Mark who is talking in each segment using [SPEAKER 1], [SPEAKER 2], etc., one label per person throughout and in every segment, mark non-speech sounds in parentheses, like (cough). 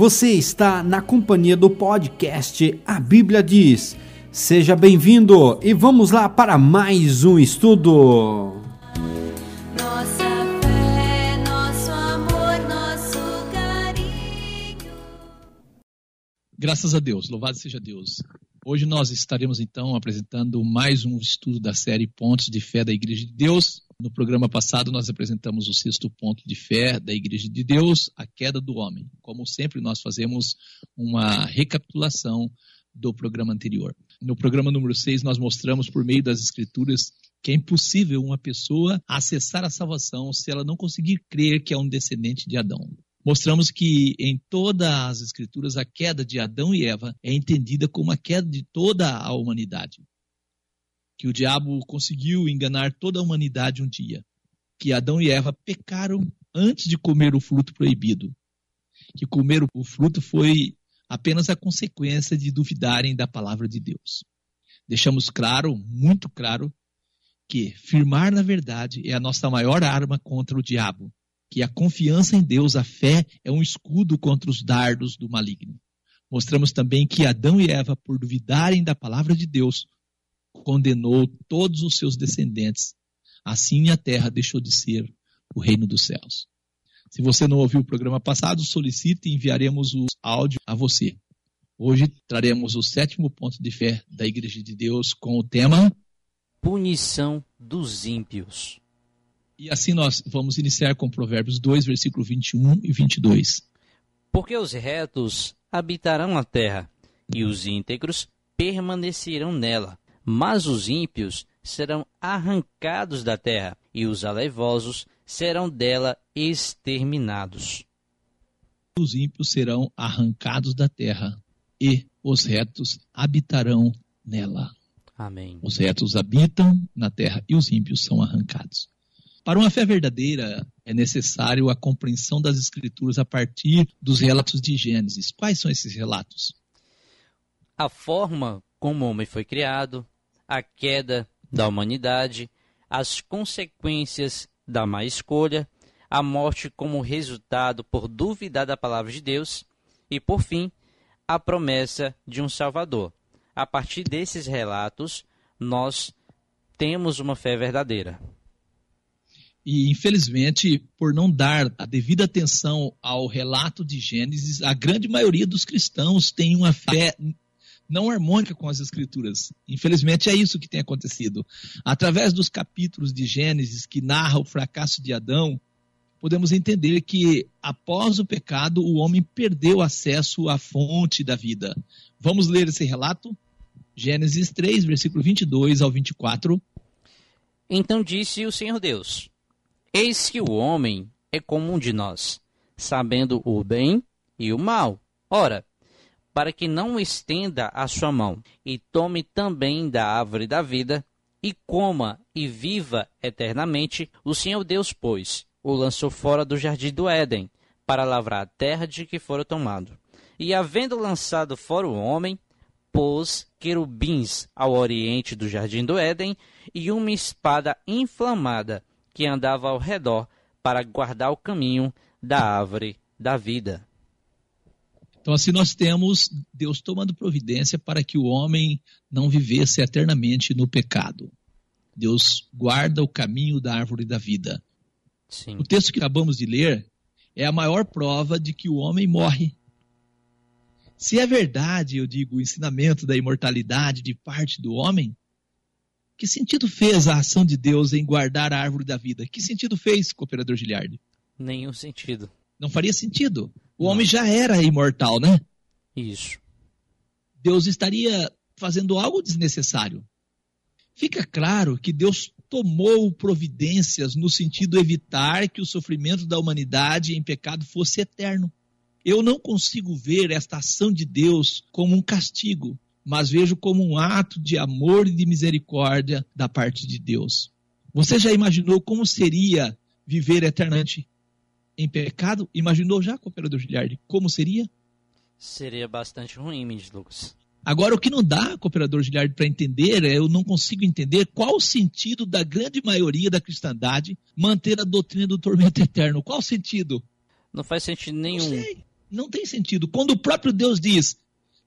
[SPEAKER 1] Você está na companhia do podcast A Bíblia Diz. Seja bem-vindo e vamos lá para mais um estudo.
[SPEAKER 2] Nossa fé, nosso amor, nosso carinho.
[SPEAKER 3] Graças a Deus, louvado seja Deus. Hoje nós estaremos então apresentando mais um estudo da série Pontos de Fé da Igreja de Deus. No programa passado nós apresentamos o sexto ponto de fé da Igreja de Deus, a queda do homem. Como sempre nós fazemos uma recapitulação do programa anterior. No programa número 6 nós mostramos por meio das escrituras que é impossível uma pessoa acessar a salvação se ela não conseguir crer que é um descendente de Adão. Mostramos que em todas as escrituras a queda de Adão e Eva é entendida como a queda de toda a humanidade. Que o diabo conseguiu enganar toda a humanidade um dia. Que Adão e Eva pecaram antes de comer o fruto proibido. Que comer o fruto foi apenas a consequência de duvidarem da palavra de Deus. Deixamos claro, muito claro, que firmar na verdade é a nossa maior arma contra o diabo que a confiança em Deus, a fé, é um escudo contra os dardos do maligno. Mostramos também que Adão e Eva, por duvidarem da palavra de Deus, condenou todos os seus descendentes. Assim a terra deixou de ser o reino dos céus. Se você não ouviu o programa passado, solicite e enviaremos o áudio a você. Hoje traremos o sétimo ponto de fé da Igreja de Deus com o tema
[SPEAKER 4] Punição dos ímpios.
[SPEAKER 3] E assim nós vamos iniciar com Provérbios 2, versículo 21 e 22.
[SPEAKER 4] Porque os retos habitarão a terra, e os íntegros permanecerão nela. Mas os ímpios serão arrancados da terra, e os aleivosos serão dela exterminados.
[SPEAKER 3] Os ímpios serão arrancados da terra, e os retos habitarão nela.
[SPEAKER 4] Amém.
[SPEAKER 3] Os retos habitam na terra e os ímpios são arrancados. Para uma fé verdadeira, é necessário a compreensão das Escrituras a partir dos relatos de Gênesis. Quais são esses relatos?
[SPEAKER 4] A forma como o homem foi criado, a queda da humanidade, as consequências da má escolha, a morte como resultado por duvidar da palavra de Deus e, por fim, a promessa de um Salvador. A partir desses relatos, nós temos uma fé verdadeira.
[SPEAKER 3] E, infelizmente, por não dar a devida atenção ao relato de Gênesis, a grande maioria dos cristãos tem uma fé não harmônica com as Escrituras. Infelizmente, é isso que tem acontecido. Através dos capítulos de Gênesis que narra o fracasso de Adão, podemos entender que, após o pecado, o homem perdeu acesso à fonte da vida. Vamos ler esse relato? Gênesis 3, versículo 22 ao 24.
[SPEAKER 4] Então disse o Senhor Deus: Eis que o homem é como um de nós, sabendo o bem e o mal. Ora, para que não estenda a sua mão e tome também da árvore da vida e coma e viva eternamente, o Senhor Deus, pois, o lançou fora do jardim do Éden, para lavrar a terra de que fora tomado. E havendo lançado fora o homem, pôs querubins ao oriente do jardim do Éden e uma espada inflamada que andava ao redor para guardar o caminho da árvore da vida.
[SPEAKER 3] Então, assim, nós temos Deus tomando providência para que o homem não vivesse eternamente no pecado. Deus guarda o caminho da árvore da vida.
[SPEAKER 4] Sim.
[SPEAKER 3] O texto que acabamos de ler é a maior prova de que o homem morre. Se é verdade, eu digo, o ensinamento da imortalidade de parte do homem, que sentido fez a ação de Deus em guardar a árvore da vida? Que sentido fez, cooperador Giliardi?
[SPEAKER 4] Nenhum sentido.
[SPEAKER 3] Não faria sentido. O homem já era imortal, né?
[SPEAKER 4] Isso.
[SPEAKER 3] Deus estaria fazendo algo desnecessário. Fica claro que Deus tomou providências no sentido de evitar que o sofrimento da humanidade em pecado fosse eterno. Eu não consigo ver esta ação de Deus como um castigo, mas vejo como um ato de amor e de misericórdia da parte de Deus. Você já imaginou como seria viver eternamente em pecado? Imaginou já, cooperador Giliardi, como seria?
[SPEAKER 4] Seria bastante ruim, Mendes Lucas.
[SPEAKER 3] Agora, o que não dá, cooperador Giliardi, para entender, é, eu não consigo entender qual o sentido da grande maioria da cristandade manter a doutrina do tormento eterno. Qual o sentido?
[SPEAKER 4] Não faz sentido
[SPEAKER 3] Não
[SPEAKER 4] nenhum.
[SPEAKER 3] sei. Não tem sentido. Quando o próprio Deus diz: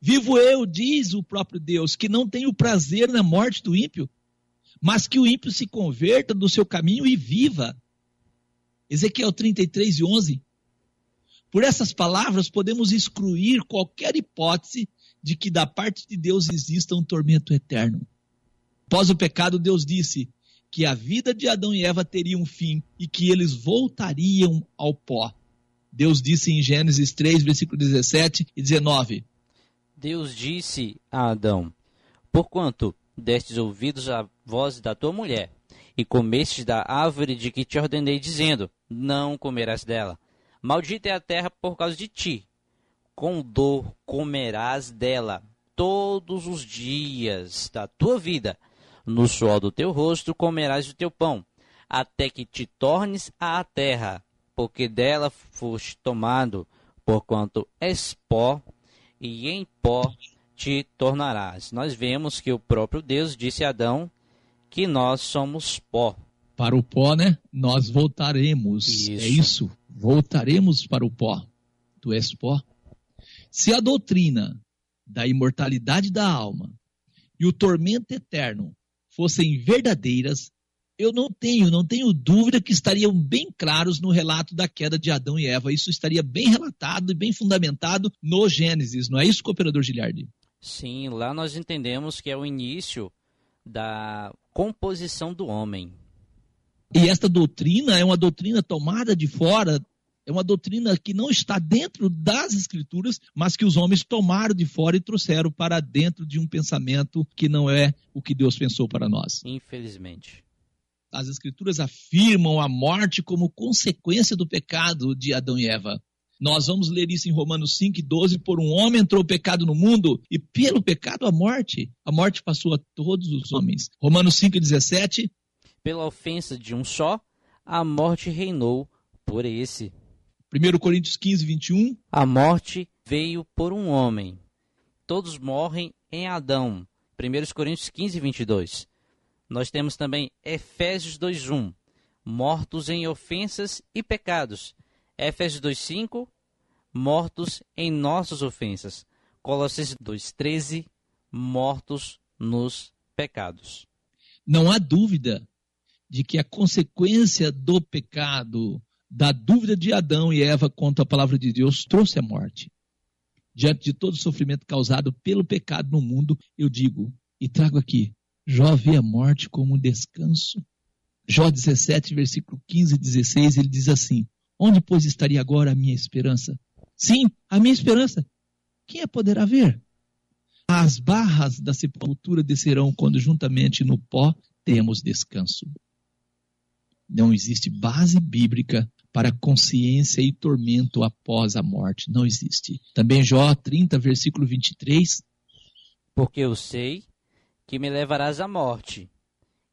[SPEAKER 3] Vivo eu, diz o próprio Deus, que não tem o prazer na morte do ímpio, mas que o ímpio se converta do seu caminho e viva. Ezequiel 33 e 11. Por essas palavras, podemos excluir qualquer hipótese de que da parte de Deus exista um tormento eterno. Após o pecado, Deus disse que a vida de Adão e Eva teria um fim e que eles voltariam ao pó. Deus disse em Gênesis 3, versículo 17 e 19:
[SPEAKER 4] Deus disse a Adão: Porquanto destes ouvidos à voz da tua mulher, e comestes da árvore de que te ordenei, dizendo: Não comerás dela. Maldita é a terra por causa de ti. Com dor comerás dela todos os dias da tua vida. No suor do teu rosto comerás o teu pão, até que te tornes à terra, porque dela foste tomado, porquanto és pó, e em pó te tornarás. Nós vemos que o próprio Deus disse a Adão que nós somos pó.
[SPEAKER 3] Para o pó, né? Nós voltaremos.
[SPEAKER 4] Isso.
[SPEAKER 3] É isso. Voltaremos para o pó. Tu és pó. Se a doutrina da imortalidade da alma e o tormento eterno fossem verdadeiras, eu não tenho, não tenho dúvida que estariam bem claros no relato da queda de Adão e Eva. Isso estaria bem relatado e bem fundamentado no Gênesis, não é isso, cooperador Giliardi?
[SPEAKER 4] Sim, lá nós entendemos que é o início da composição do homem.
[SPEAKER 3] E esta doutrina é uma doutrina tomada de fora, é uma doutrina que não está dentro das escrituras, mas que os homens tomaram de fora e trouxeram para dentro de um pensamento que não é o que Deus pensou para nós.
[SPEAKER 4] Infelizmente.
[SPEAKER 3] As escrituras afirmam a morte como consequência do pecado de Adão e Eva. Nós vamos ler isso em Romanos 5, 12. Por um homem entrou o pecado no mundo, e pelo pecado a morte. A morte passou a todos os homens. Romanos 5, 17.
[SPEAKER 4] Pela ofensa de um só, a morte reinou por esse.
[SPEAKER 3] 1 Coríntios 15, 21.
[SPEAKER 4] A morte veio por um homem. Todos morrem em Adão. 1 Coríntios 15, 22. Nós temos também Efésios 2:1, mortos em ofensas e pecados. Efésios 2:5, mortos em nossas ofensas. Colossenses 2:13, mortos nos pecados.
[SPEAKER 3] Não há dúvida de que a consequência do pecado, da dúvida de Adão e Eva quanto à palavra de Deus, trouxe a morte. Diante de todo o sofrimento causado pelo pecado no mundo, eu digo e trago aqui Jó vê a morte como um descanso. Jó 17, versículo 15 e 16, ele diz assim: Onde, pois, estaria agora a minha esperança? Sim, a minha esperança. Quem a poderá ver? As barras da sepultura descerão quando juntamente no pó temos descanso. Não existe base bíblica para consciência e tormento após a morte. Não existe. Também Jó 30, versículo 23.
[SPEAKER 4] Porque eu sei que me levarás à morte,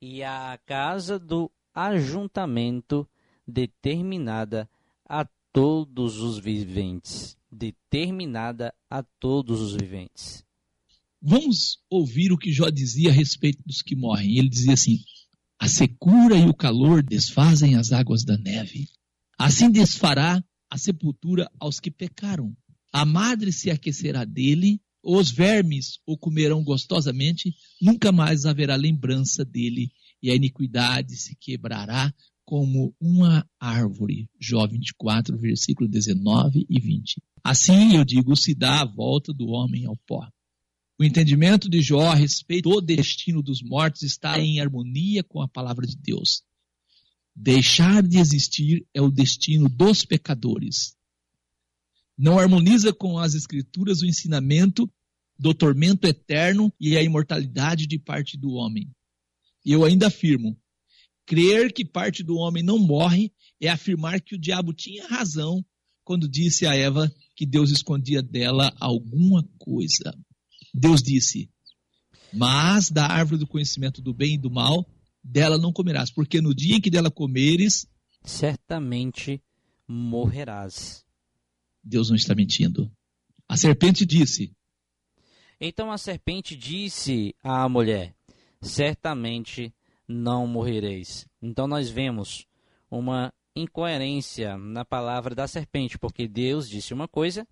[SPEAKER 4] e à casa do ajuntamento determinada a todos os viventes. Determinada a todos os viventes.
[SPEAKER 3] Vamos ouvir o que Jó dizia a respeito dos que morrem. Ele dizia assim: A secura e o calor desfazem as águas da neve. Assim desfará a sepultura aos que pecaram. A madre se aquecerá dele os vermes o comerão gostosamente, nunca mais haverá lembrança dele, e a iniquidade se quebrará como uma árvore. Jó 24, versículo 19 e 20. Assim, eu digo, se dá a volta do homem ao pó. O entendimento de Jó a respeito do destino dos mortos está em harmonia com a palavra de Deus. Deixar de existir é o destino dos pecadores não harmoniza com as escrituras o ensinamento do tormento eterno e a imortalidade de parte do homem. E eu ainda afirmo, crer que parte do homem não morre é afirmar que o diabo tinha razão quando disse a Eva que Deus escondia dela alguma coisa. Deus disse: Mas da árvore do conhecimento do bem e do mal, dela não comerás, porque no dia em que dela comeres,
[SPEAKER 4] certamente morrerás.
[SPEAKER 3] Deus não está mentindo. A serpente disse:
[SPEAKER 4] Então a serpente disse à mulher: Certamente não morrereis. Então nós vemos uma incoerência na palavra da serpente, porque Deus disse uma coisa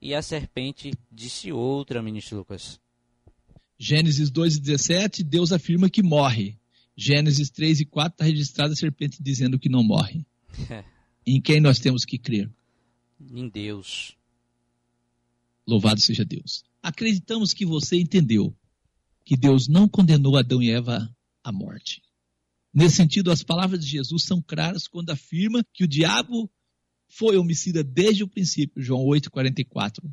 [SPEAKER 4] e a serpente disse outra, ministro Lucas.
[SPEAKER 3] Gênesis 2,17, Deus afirma que morre. Gênesis 3 e 4 está registrada a serpente dizendo que não morre. (laughs) em quem nós temos que crer?
[SPEAKER 4] em Deus.
[SPEAKER 3] Louvado seja Deus. Acreditamos que você entendeu que Deus não condenou Adão e Eva à morte. Nesse sentido, as palavras de Jesus são claras quando afirma que o diabo foi homicida desde o princípio, João 8,44.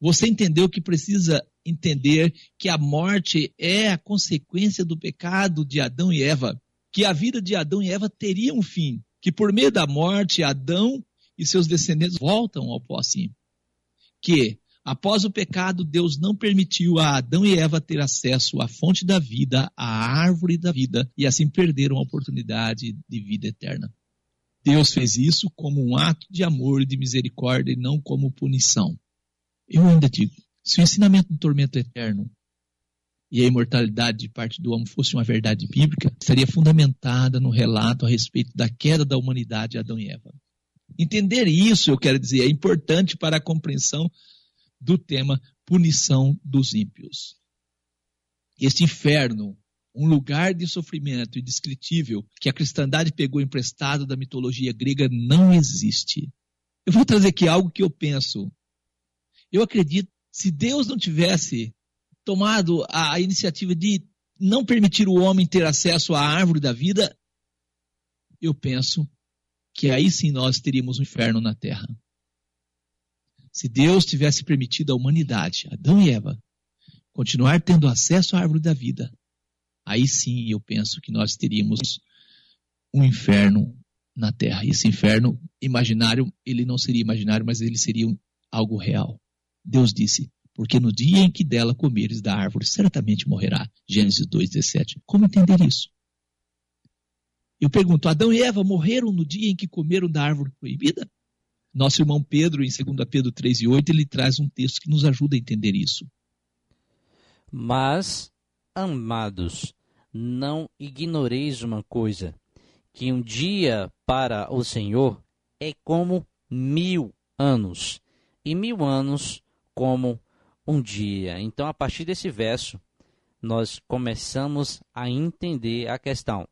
[SPEAKER 3] Você entendeu que precisa entender que a morte é a consequência do pecado de Adão e Eva, que a vida de Adão e Eva teria um fim, que por meio da morte Adão e seus descendentes voltam ao pó sim. Que após o pecado Deus não permitiu a Adão e Eva ter acesso à fonte da vida, à árvore da vida e assim perderam a oportunidade de vida eterna. Deus fez isso como um ato de amor e de misericórdia e não como punição. Eu ainda digo, se o ensinamento do tormento eterno e a imortalidade de parte do homem fosse uma verdade bíblica, estaria fundamentada no relato a respeito da queda da humanidade Adão e Eva. Entender isso, eu quero dizer, é importante para a compreensão do tema punição dos ímpios. Este inferno, um lugar de sofrimento indescritível que a cristandade pegou emprestado da mitologia grega, não existe. Eu vou trazer aqui algo que eu penso. Eu acredito, se Deus não tivesse tomado a, a iniciativa de não permitir o homem ter acesso à árvore da vida, eu penso que aí sim nós teríamos um inferno na terra. Se Deus tivesse permitido à humanidade, Adão e Eva, continuar tendo acesso à árvore da vida, aí sim eu penso que nós teríamos um inferno na terra. Esse inferno imaginário, ele não seria imaginário, mas ele seria algo real. Deus disse: porque no dia em que dela comeres da árvore, certamente morrerá. Gênesis 2,17. Como entender isso? Eu pergunto, Adão e Eva morreram no dia em que comeram da árvore proibida? Nosso irmão Pedro, em 2 Pedro 3 e 8, ele traz um texto que nos ajuda a entender isso.
[SPEAKER 4] Mas, amados, não ignoreis uma coisa, que um dia para o Senhor é como mil anos, e mil anos como um dia. Então, a partir desse verso, nós começamos a entender a questão.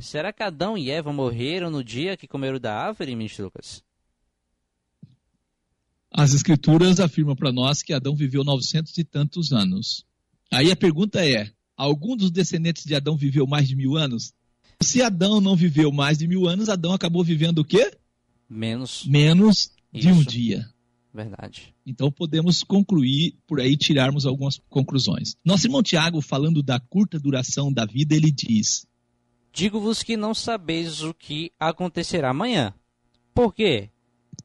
[SPEAKER 4] Será que Adão e Eva morreram no dia que comeram da árvore, ministro Lucas?
[SPEAKER 3] As escrituras afirmam para nós que Adão viveu 900 e tantos anos. Aí a pergunta é: algum dos descendentes de Adão viveu mais de mil anos? Se Adão não viveu mais de mil anos, Adão acabou vivendo o quê?
[SPEAKER 4] Menos.
[SPEAKER 3] Menos de um
[SPEAKER 4] Isso.
[SPEAKER 3] dia.
[SPEAKER 4] Verdade.
[SPEAKER 3] Então podemos concluir por aí, tirarmos algumas conclusões. Nosso irmão Tiago, falando da curta duração da vida, ele diz:
[SPEAKER 4] Digo-vos que não sabeis o que acontecerá amanhã. Por quê?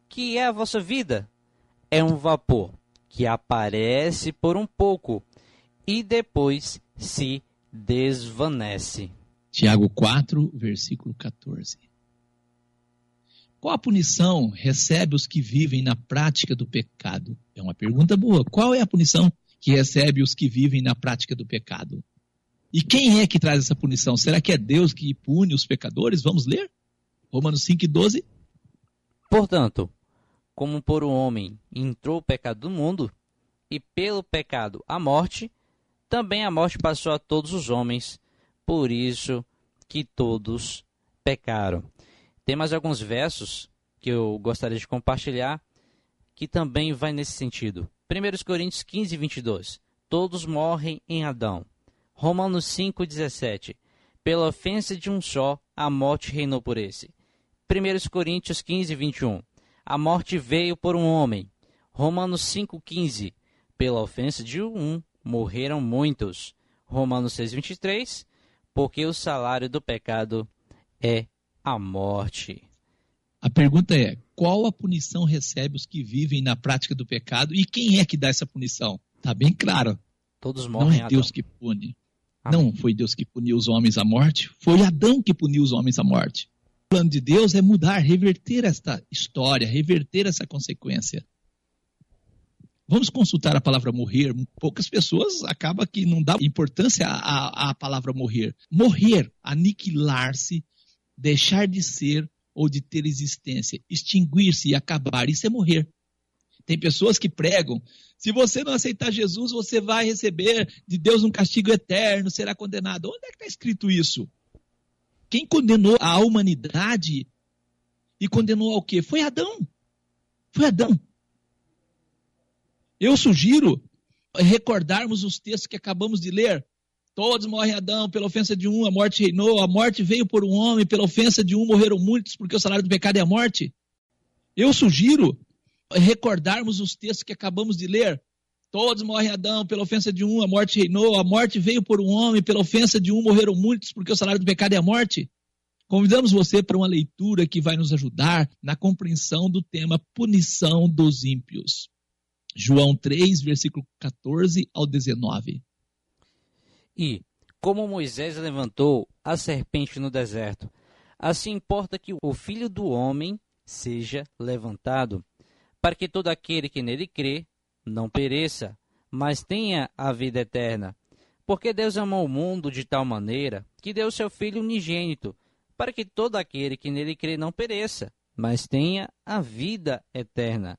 [SPEAKER 4] Que é a vossa vida? É um vapor que aparece por um pouco e depois se desvanece.
[SPEAKER 3] Tiago 4, versículo 14. Qual a punição recebe os que vivem na prática do pecado? É uma pergunta boa. Qual é a punição que recebe os que vivem na prática do pecado? E quem é que traz essa punição? Será que é Deus que pune os pecadores? Vamos ler? Romanos 5 e 12.
[SPEAKER 4] Portanto, como por um homem entrou o pecado do mundo, e pelo pecado a morte, também a morte passou a todos os homens, por isso que todos pecaram. Tem mais alguns versos que eu gostaria de compartilhar que também vai nesse sentido. 1 Coríntios 15, 22. Todos morrem em Adão. Romanos 5, 17. Pela ofensa de um só, a morte reinou por esse. 1 Coríntios 15, 21. A morte veio por um homem. Romanos 5, 15. Pela ofensa de um, morreram muitos. Romanos 6, 23. Porque o salário do pecado é a morte.
[SPEAKER 3] A pergunta é: qual a punição recebe os que vivem na prática do pecado e quem é que dá essa punição? Está bem claro.
[SPEAKER 4] Todos
[SPEAKER 3] Não
[SPEAKER 4] morrem em
[SPEAKER 3] é
[SPEAKER 4] Adão.
[SPEAKER 3] Deus que pune.
[SPEAKER 4] Amém.
[SPEAKER 3] Não foi Deus que puniu os homens à morte, foi Adão que puniu os homens à morte. Plano de Deus é mudar, reverter esta história, reverter essa consequência. Vamos consultar a palavra morrer. Poucas pessoas acabam que não dá importância à- à palavra morrer. Morrer, aniquilar-se, deixar de ser ou de ter existência, extinguir-se e acabar, isso é morrer. Tem pessoas que pregam: se você não aceitar Jesus, você vai receber de Deus um castigo eterno, será condenado. Onde é que está escrito isso? Quem condenou a humanidade e condenou ao quê? Foi Adão. Foi Adão. Eu sugiro recordarmos os textos que acabamos de ler. Todos morrem Adão, pela ofensa de um, a morte reinou, a morte veio por um homem, pela ofensa de um morreram muitos, porque o salário do pecado é a morte. Eu sugiro recordarmos os textos que acabamos de ler. Todos morrem Adão, pela ofensa de um, a morte reinou, a morte veio por um homem, pela ofensa de um morreram muitos, porque o salário do pecado é a morte. Convidamos você para uma leitura que vai nos ajudar na compreensão do tema punição dos ímpios. João 3, versículo 14 ao 19.
[SPEAKER 4] E, como Moisés levantou a serpente no deserto, assim importa que o filho do homem seja levantado, para que todo aquele que nele crê não pereça, mas tenha a vida eterna. Porque Deus amou o mundo de tal maneira que deu seu Filho unigênito, para que todo aquele que nele crê não pereça, mas tenha a vida eterna.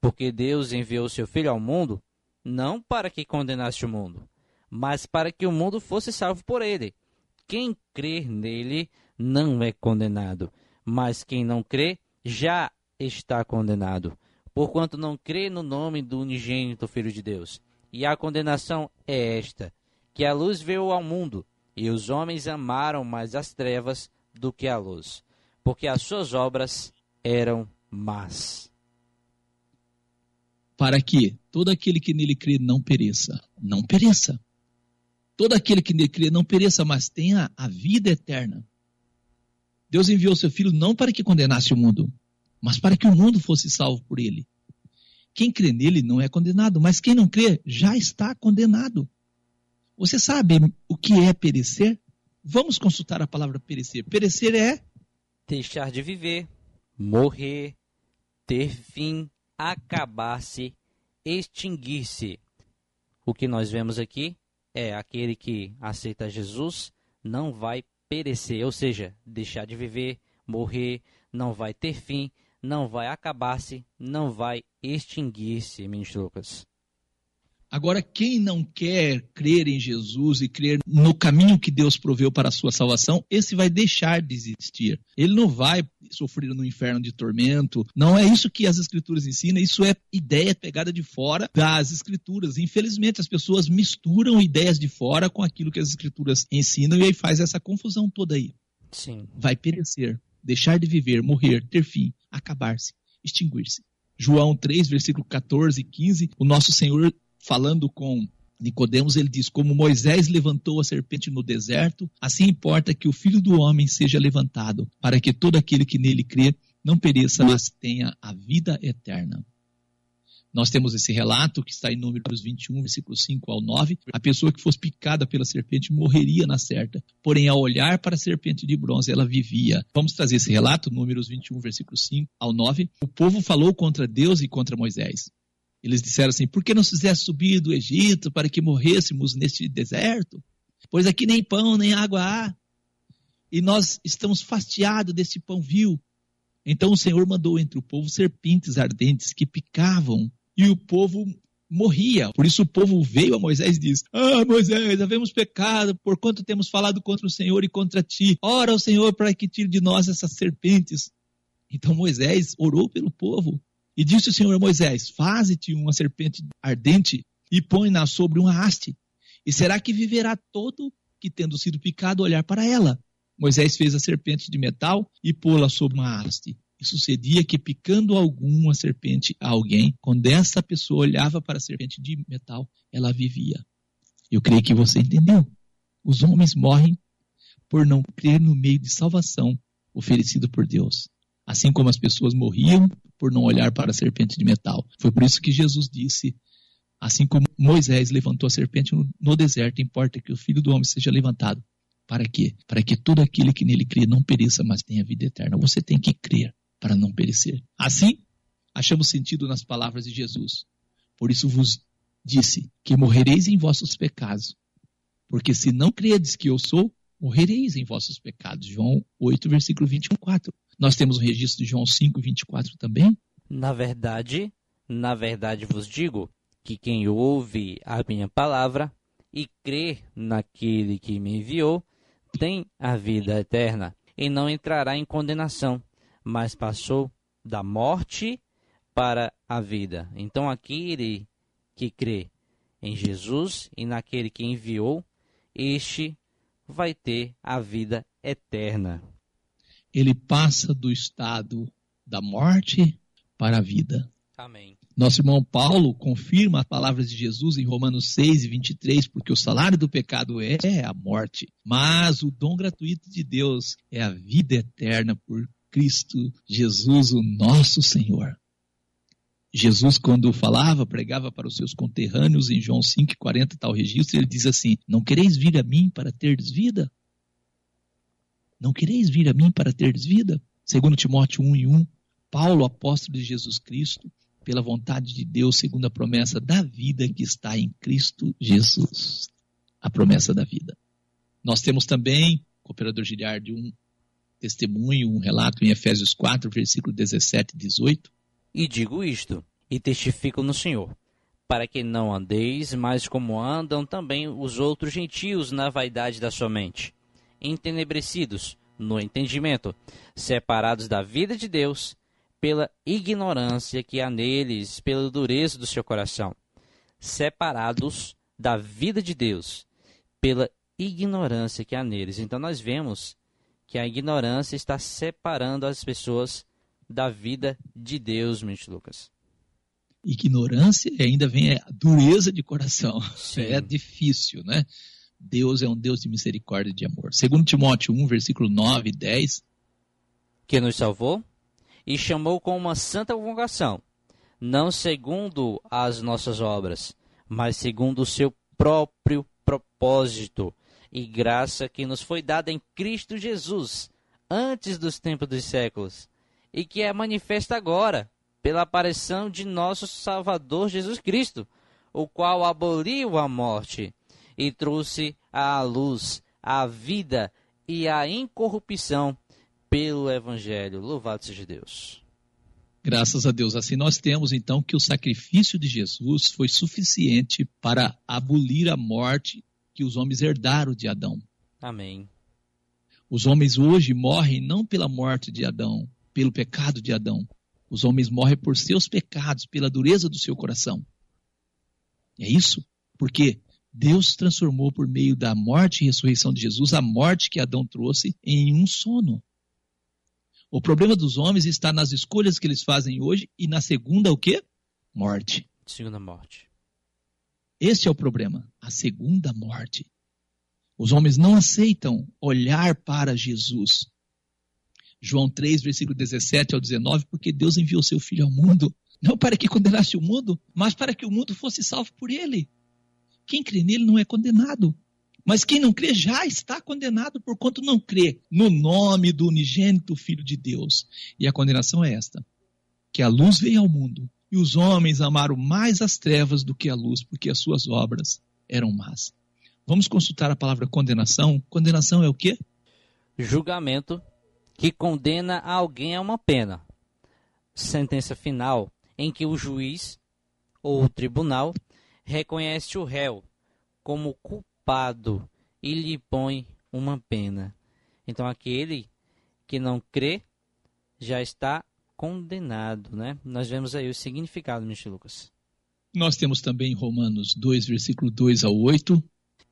[SPEAKER 4] Porque Deus enviou seu Filho ao mundo, não para que condenasse o mundo, mas para que o mundo fosse salvo por ele. Quem crer nele não é condenado, mas quem não crê já está condenado, porquanto não crê no nome do unigênito Filho de Deus. E a condenação é esta: que a luz veio ao mundo, e os homens amaram mais as trevas do que a luz, porque as suas obras eram más.
[SPEAKER 3] Para que todo aquele que nele crê não pereça. Não pereça. Todo aquele que nele crê não pereça, mas tenha a vida eterna. Deus enviou seu filho não para que condenasse o mundo, mas para que o mundo fosse salvo por ele. Quem crê nele não é condenado, mas quem não crê já está condenado. Você sabe o que é perecer? Vamos consultar a palavra perecer. Perecer é
[SPEAKER 4] Deixar de viver, morrer, ter fim, acabar-se, extinguir-se. O que nós vemos aqui é aquele que aceita Jesus não vai perecer, ou seja, deixar de viver, morrer, não vai ter fim, não vai acabar-se, não vai extinguir-se, ministro Lucas.
[SPEAKER 3] Agora, quem não quer crer em Jesus e crer no caminho que Deus proveu para a sua salvação, esse vai deixar de existir. Ele não vai sofrer no inferno de tormento. Não é isso que as Escrituras ensinam, isso é ideia pegada de fora das Escrituras. Infelizmente, as pessoas misturam ideias de fora com aquilo que as Escrituras ensinam e aí faz essa confusão toda aí.
[SPEAKER 4] Sim.
[SPEAKER 3] Vai perecer, deixar de viver, morrer, ter fim, acabar-se, extinguir-se. João 3, versículo 14 e 15, o nosso Senhor falando com Nicodemos, ele diz: Como Moisés levantou a serpente no deserto, assim importa que o filho do homem seja levantado, para que todo aquele que nele crê não pereça, mas tenha a vida eterna. Nós temos esse relato que está em Números 21, versículo 5 ao 9. A pessoa que fosse picada pela serpente morreria na certa, porém, ao olhar para a serpente de bronze, ela vivia. Vamos trazer esse relato, Números 21, versículo 5 ao 9. O povo falou contra Deus e contra Moisés. Eles disseram assim: por que não se fizesse subir do Egito para que morrêssemos neste deserto? Pois aqui nem pão nem água há. E nós estamos fastiados desse pão vil. Então o Senhor mandou entre o povo serpentes ardentes que picavam e o povo morria. Por isso o povo veio a Moisés e disse: Ah, Moisés, havemos pecado, por quanto temos falado contra o Senhor e contra ti. Ora ao Senhor para que tire de nós essas serpentes. Então Moisés orou pelo povo e disse o Senhor a Moisés: Faze-te uma serpente ardente e põe-na sobre uma haste. E será que viverá todo que, tendo sido picado, olhar para ela? Moisés fez a serpente de metal e pô-la sobre uma haste. E sucedia que, picando alguma serpente a alguém, quando essa pessoa olhava para a serpente de metal, ela vivia. Eu creio que você entendeu. Os homens morrem por não crer no meio de salvação oferecido por Deus. Assim como as pessoas morriam por não olhar para a serpente de metal. Foi por isso que Jesus disse: assim como Moisés levantou a serpente no, deserto, importa que o filho do homem seja levantado. Para quê? Para que todo aquele que nele crê não pereça, mas tenha vida eterna. Você tem que crer para não perecer. Assim, achamos sentido nas palavras de Jesus. Por isso vos disse que morrereis em vossos pecados. Porque se não credes que eu sou, morrereis em vossos pecados. João 8, versículo 24. Nós temos o registro de João 5, 24 também.
[SPEAKER 4] Na verdade, Na verdade vos digo que quem ouve a minha palavra e crê naquele que me enviou, tem a vida eterna e não entrará em condenação, mas passou da morte para a vida. Então aquele que crê em Jesus e naquele que enviou, este vai ter a vida eterna.
[SPEAKER 3] Ele passa do estado da morte para a vida.
[SPEAKER 4] Amém.
[SPEAKER 3] Nosso irmão Paulo confirma as palavras de Jesus em Romanos 6 e 23, porque o salário do pecado é a morte, mas o dom gratuito de Deus é a vida eterna por Cristo Jesus, o nosso Senhor. Jesus, quando falava, pregava para os seus conterrâneos em João 5,40, tal registro, ele diz assim: Não quereis vir a mim para terdes vida? Não quereis vir a mim para terdes vida? Segundo Timóteo 1 e 1, Paulo, apóstolo de Jesus Cristo, pela vontade de Deus, segundo a promessa da vida que está em Cristo Jesus. A promessa da vida. Nós temos também, cooperador Giliardi, um testemunho, um relato em Efésios 4, versículo 17 e 18.
[SPEAKER 4] E digo isto, e testifico no Senhor, para que não andeis mais como andam também os outros gentios na vaidade da sua mente, entenebrecidos no entendimento, separados da vida de Deus pela ignorância que há neles, pela dureza do seu coração, separados da vida de Deus pela ignorância que há neles. Então nós vemos que a ignorância está separando as pessoas da vida de Deus, mente Lucas.
[SPEAKER 3] Ignorância ainda vem a dureza de coração. (laughs)
[SPEAKER 4] Sim.
[SPEAKER 3] É difícil, né? Deus é um Deus de misericórdia e de amor. Segundo Timóteo 1, versículo 9 e 10,
[SPEAKER 4] que nos salvou e chamou com uma santa convocação, não segundo as nossas obras, mas segundo o seu próprio propósito e graça que nos foi dada em Cristo Jesus, antes dos tempos dos séculos, e que é manifesta agora pela aparição de nosso Salvador Jesus Cristo, o qual aboliu a morte e trouxe à luz a vida e a incorrupção pelo Evangelho. Louvado seja Deus.
[SPEAKER 3] Graças a Deus. Assim nós temos então que o sacrifício de Jesus foi suficiente para abolir a morte que os homens herdaram de Adão.
[SPEAKER 4] Amém.
[SPEAKER 3] Os homens hoje morrem não pela morte de Adão, pelo pecado de Adão. Os homens morrem por seus pecados, pela dureza do seu coração. É isso? Porque Deus transformou por meio da morte e ressurreição de Jesus a morte que Adão trouxe em um sono. O problema dos homens está nas escolhas que eles fazem hoje e na segunda o quê? Morte.
[SPEAKER 4] Segunda morte.
[SPEAKER 3] Este é o problema, a segunda morte. Os homens não aceitam olhar para Jesus. João 3, versículo 17 ao 19, porque Deus enviou seu Filho ao mundo, não para que condenasse o mundo, mas para que o mundo fosse salvo por ele. Quem crê nele não é condenado, mas quem não crê já está condenado, porquanto não crê no nome do unigênito Filho de Deus. E a condenação é esta: que a luz veio ao mundo, e os homens amaram mais as trevas do que a luz, porque as suas obras eram más. Vamos consultar a palavra condenação. Condenação é o quê?
[SPEAKER 4] Julgamento que condena alguém a uma pena. Sentença final em que o juiz ou o tribunal reconhece o réu como culpado e lhe põe uma pena. Então aquele que não crê já está condenado, né? Nós vemos aí o significado, Mr. Lucas.
[SPEAKER 3] Nós temos também Romanos 2, versículo 2 ao 8.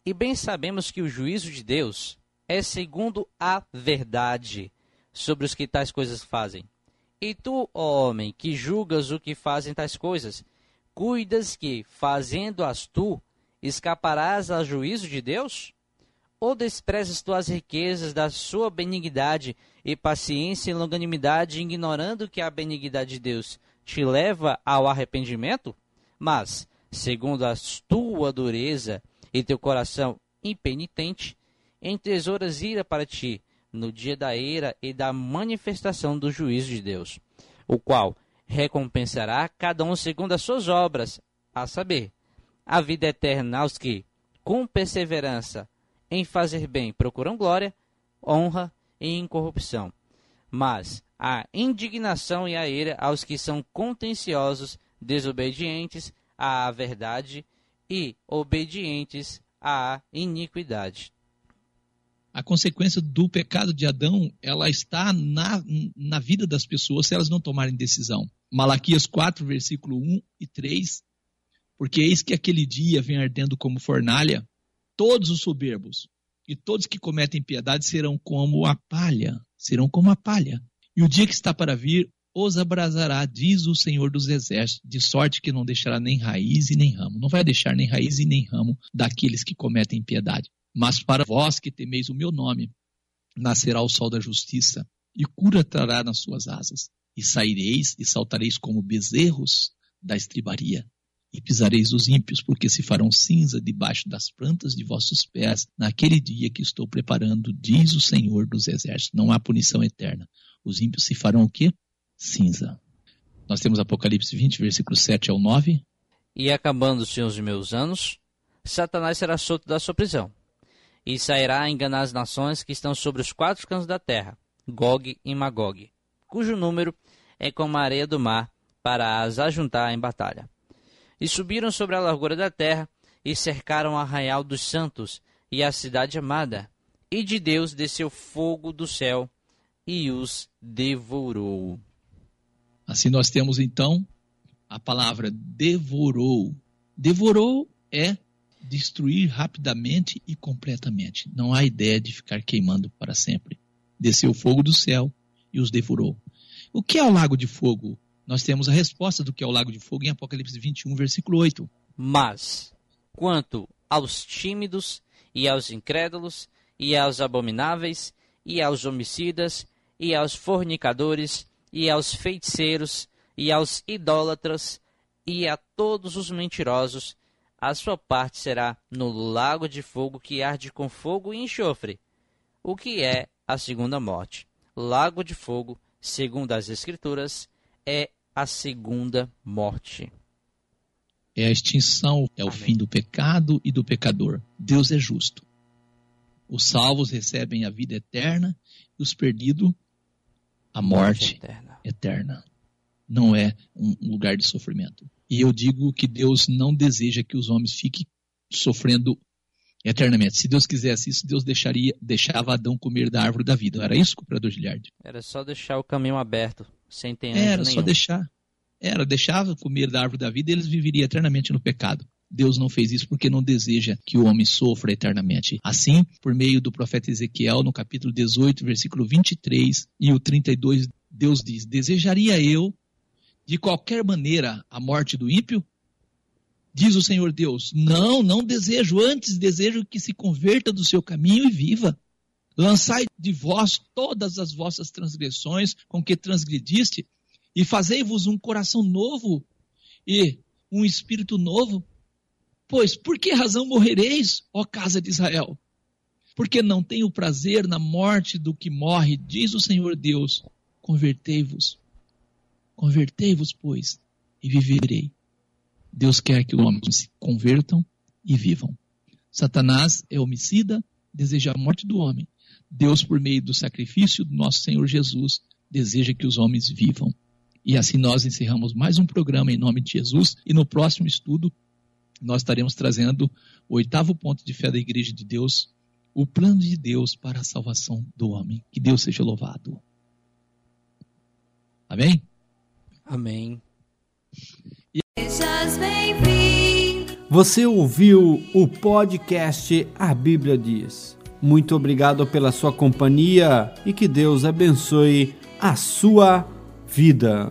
[SPEAKER 4] E bem sabemos que o juízo de Deus é segundo a verdade sobre os que tais coisas fazem. E tu, ó homem, que julgas o que fazem tais coisas, cuidas que, fazendo-as tu, escaparás ao juízo de Deus? Ou desprezas tu as riquezas da sua benignidade e paciência e longanimidade, ignorando que a benignidade de Deus te leva ao arrependimento? Mas, segundo a tua dureza e teu coração impenitente, entesouras ira para ti no dia da ira e da manifestação do juízo de Deus, o qual recompensará cada um segundo as suas obras, a saber, a vida eterna aos que, com perseverança em fazer bem, procuram glória, honra e incorrupção, mas a indignação e a ira aos que são contenciosos, desobedientes à verdade e obedientes à iniquidade.
[SPEAKER 3] A consequência do pecado de Adão, ela está na, na vida das pessoas se elas não tomarem decisão. Malaquias 4, versículo 1 e 3. Porque eis que aquele dia vem ardendo como fornalha, todos os soberbos e todos que cometem piedade serão como a palha, serão como a palha. E o dia que está para vir os abrasará, diz o Senhor dos Exércitos, de sorte que não deixará nem raiz e nem ramo. Não vai deixar nem raiz e nem ramo daqueles que cometem piedade. Mas para vós que temeis o meu nome, nascerá o sol da justiça, e cura trará nas suas asas. E saireis e saltareis como bezerros da estribaria. E pisareis os ímpios, porque se farão cinza debaixo das plantas de vossos pés, naquele dia que estou preparando, diz o Senhor dos Exércitos. Não há punição eterna. Os ímpios se farão o quê? Cinza. Nós temos Apocalipse 20, versículo 7 ao 9.
[SPEAKER 4] E acabando-se os meus anos, Satanás será solto da sua prisão, e sairá a enganar as nações que estão sobre os quatro cantos da terra, Gog e Magog, cujo número é como a areia do mar, para as ajuntar em batalha. E subiram sobre a largura da terra, e cercaram o arraial dos santos e a cidade amada. E de Deus desceu fogo do céu e os devorou.
[SPEAKER 3] Assim nós temos então a palavra devorou. Devorou é destruir rapidamente e completamente. Não há ideia de ficar queimando para sempre. Desceu fogo do céu e os devorou. O que é o lago de fogo? Nós temos a resposta do que é o lago de fogo em Apocalipse 21, versículo 8.
[SPEAKER 4] Mas, quanto aos tímidos e aos incrédulos e aos abomináveis e aos homicidas e aos fornicadores e aos feiticeiros e aos idólatras e a todos os mentirosos, a sua parte será no lago de fogo que arde com fogo e enxofre, o que é a segunda morte. Lago de fogo, segundo as Escrituras, é a segunda morte.
[SPEAKER 3] É a extinção, é o
[SPEAKER 4] Amém.
[SPEAKER 3] fim do pecado e do pecador. Deus é justo. Os salvos recebem a vida eterna e os perdidos a morte
[SPEAKER 4] eterna.
[SPEAKER 3] eterna. Não é um lugar de sofrimento. E eu digo que Deus não deseja que os homens fiquem sofrendo eternamente. Se Deus quisesse isso, Deus deixaria, deixava Adão comer da árvore da vida. Era isso, cooperador Giliardi?
[SPEAKER 4] Era só deixar o caminho aberto, sem ter
[SPEAKER 3] Era só
[SPEAKER 4] nenhum.
[SPEAKER 3] deixar. Era, deixava comer da árvore da vida e eles viveriam eternamente no pecado. Deus não fez isso porque não deseja que o homem sofra eternamente. Assim, por meio do profeta Ezequiel, no capítulo 18, versículo 23 e o 32, Deus diz: Desejaria eu, de qualquer maneira, a morte do ímpio? Diz o Senhor Deus: Não, não desejo. Antes desejo que se converta do seu caminho e viva. Lançai de vós todas as vossas transgressões com que transgrediste, e fazei-vos um coração novo e um espírito novo. Pois por que razão morrereis, ó casa de Israel? Porque não tenho prazer na morte do que morre, diz o Senhor Deus. Convertei-vos. Convertei-vos, pois, e viverei. Deus quer que os homens se convertam e vivam. Satanás é homicida, deseja a morte do homem. Deus, por meio do sacrifício do nosso Senhor Jesus, deseja que os homens vivam. E assim nós encerramos mais um programa em nome de Jesus. E no próximo estudo, nós estaremos trazendo o oitavo ponto de fé da Igreja de Deus, o plano de Deus para a salvação do homem. Que Deus seja louvado. Amém?
[SPEAKER 4] Amém.
[SPEAKER 1] Você ouviu o podcast A Bíblia Diz. Muito obrigado pela sua companhia e que Deus abençoe a sua vida.